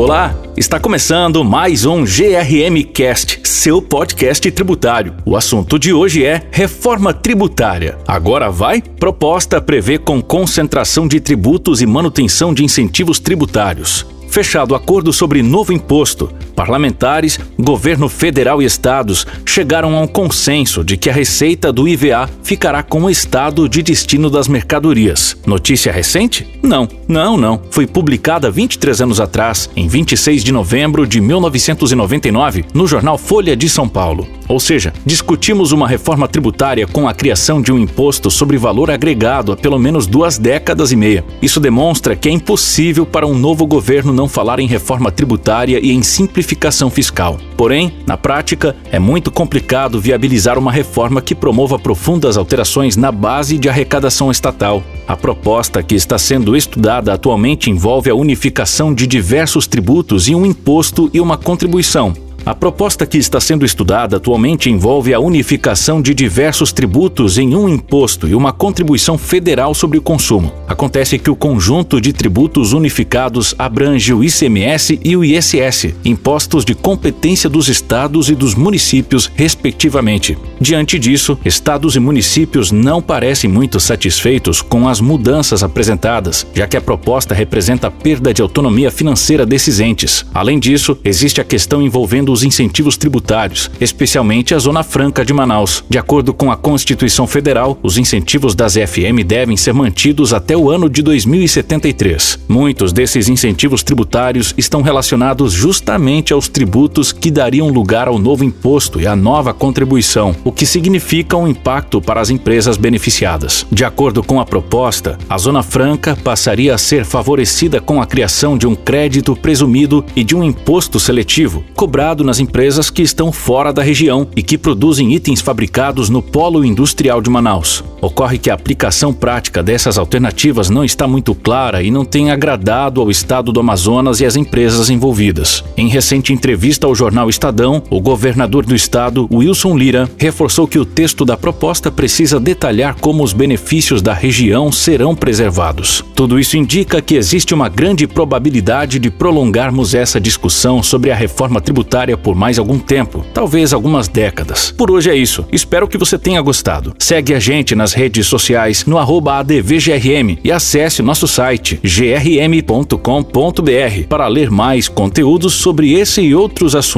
Olá, está começando mais um GRM Cast, seu podcast tributário. O assunto de hoje é reforma tributária. Agora vai? Proposta prevê com concentração de tributos e manutenção de incentivos tributários. Fechado acordo sobre novo imposto, parlamentares, governo federal e estados chegaram a um consenso de que a receita do IVA ficará com o estado de destino das mercadorias. Notícia recente? Não, não, não. Foi publicada 23 anos atrás, em 26 de novembro de 1999, no jornal Folha de São Paulo. Ou seja, discutimos uma reforma tributária com a criação de um imposto sobre valor agregado há pelo menos duas décadas e meia. Isso demonstra que é impossível para um novo governo não falar em reforma tributária e em simplificação fiscal. Porém, na prática, é muito complicado viabilizar uma reforma que promova profundas alterações na base de arrecadação estatal. A proposta que está sendo estudada atualmente envolve a unificação de diversos tributos em um imposto e uma contribuição, a proposta que está sendo estudada atualmente envolve a unificação de diversos tributos em um imposto e uma contribuição federal sobre o consumo. Acontece que o conjunto de tributos unificados abrange o ICMS e o ISS, impostos de competência dos estados e dos municípios, respectivamente. Diante disso, estados e municípios não parecem muito satisfeitos com as mudanças apresentadas, já que a proposta representa a perda de autonomia financeira desses entes. Além disso, existe a questão envolvendo os incentivos tributários, especialmente a Zona Franca de Manaus. De acordo com a Constituição Federal, os incentivos das FM devem ser mantidos até o ano de 2073. Muitos desses incentivos tributários estão relacionados justamente aos tributos que dariam lugar ao novo imposto e à nova contribuição, o que significa um impacto para as empresas beneficiadas. De acordo com a proposta, a Zona Franca passaria a ser favorecida com a criação de um crédito presumido e de um imposto seletivo, cobrado nas empresas que estão fora da região e que produzem itens fabricados no polo industrial de Manaus. Ocorre que a aplicação prática dessas alternativas não está muito clara e não tem agradado ao estado do Amazonas e às empresas envolvidas. Em recente entrevista ao jornal Estadão, o governador do estado, Wilson Lira, reforçou que o texto da proposta precisa detalhar como os benefícios da região serão preservados. Tudo isso indica que existe uma grande probabilidade de prolongarmos essa discussão sobre a reforma tributária por mais algum tempo, talvez algumas décadas. Por hoje é isso. Espero que você tenha gostado. Segue a gente nas redes sociais no ADVGRM e acesse nosso site grm.com.br para ler mais conteúdos sobre esse e outros assuntos.